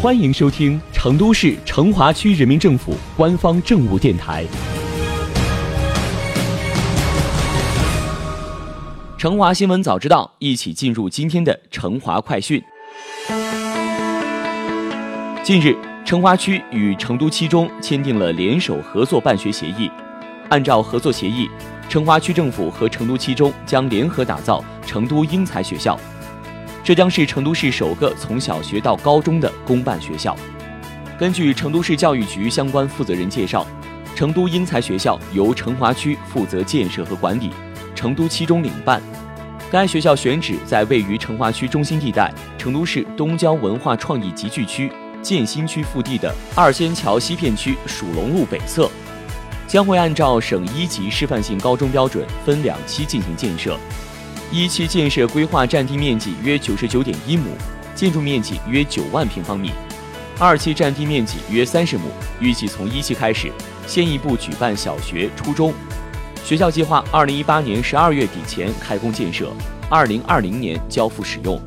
欢迎收听成都市成华区人民政府官方政务电台《成华新闻早知道》，一起进入今天的成华快讯。近日，成华区与成都七中签订了联手合作办学协议。按照合作协议，成华区政府和成都七中将联合打造成都英才学校。这将是成都市首个从小学到高中的公办学校。根据成都市教育局相关负责人介绍，成都英才学校由成华区负责建设和管理，成都七中领办。该学校选址在位于成华区中心地带、成都市东郊文化创意集聚区建新区腹地的二仙桥西片区蜀龙路北侧，将会按照省一级示范性高中标准分两期进行建设。一期建设规划占地面积约九十九点一亩，建筑面积约九万平方米；二期占地面积约三十亩，预计从一期开始，先一步举办小学、初中。学校计划二零一八年十二月底前开工建设，二零二零年交付使用。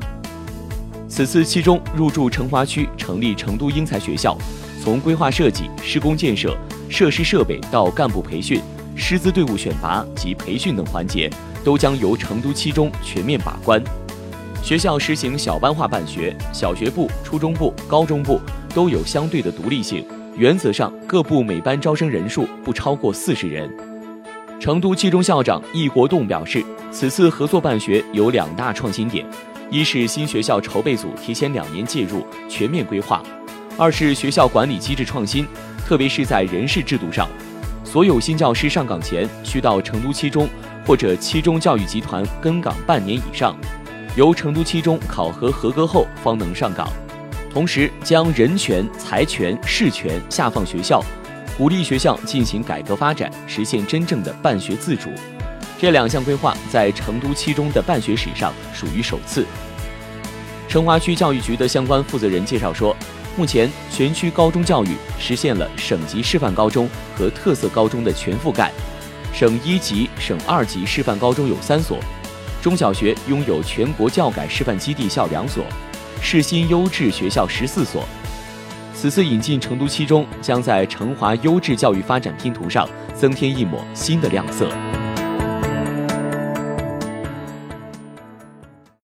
此次期中入驻成华区成立成都英才学校，从规划设计、施工建设、设施设备到干部培训、师资队伍选拔及培训等环节。都将由成都七中全面把关。学校实行小班化办学，小学部、初中部、高中部都有相对的独立性。原则上，各部每班招生人数不超过四十人。成都七中校长易国栋表示，此次合作办学有两大创新点：一是新学校筹备组提前两年介入，全面规划；二是学校管理机制创新，特别是在人事制度上，所有新教师上岗前需到成都七中。或者七中教育集团跟岗半年以上，由成都七中考核合格后方能上岗。同时，将人权、财权、事权下放学校，鼓励学校进行改革发展，实现真正的办学自主。这两项规划在成都七中的办学史上属于首次。成华区教育局的相关负责人介绍说，目前全区高中教育实现了省级示范高中和特色高中的全覆盖。省一级、省二级示范高中有三所，中小学拥有全国教改示范基地校两所，市新优质学校十四所。此次引进成都七中，将在成华优质教育发展拼图上增添一抹新的亮色。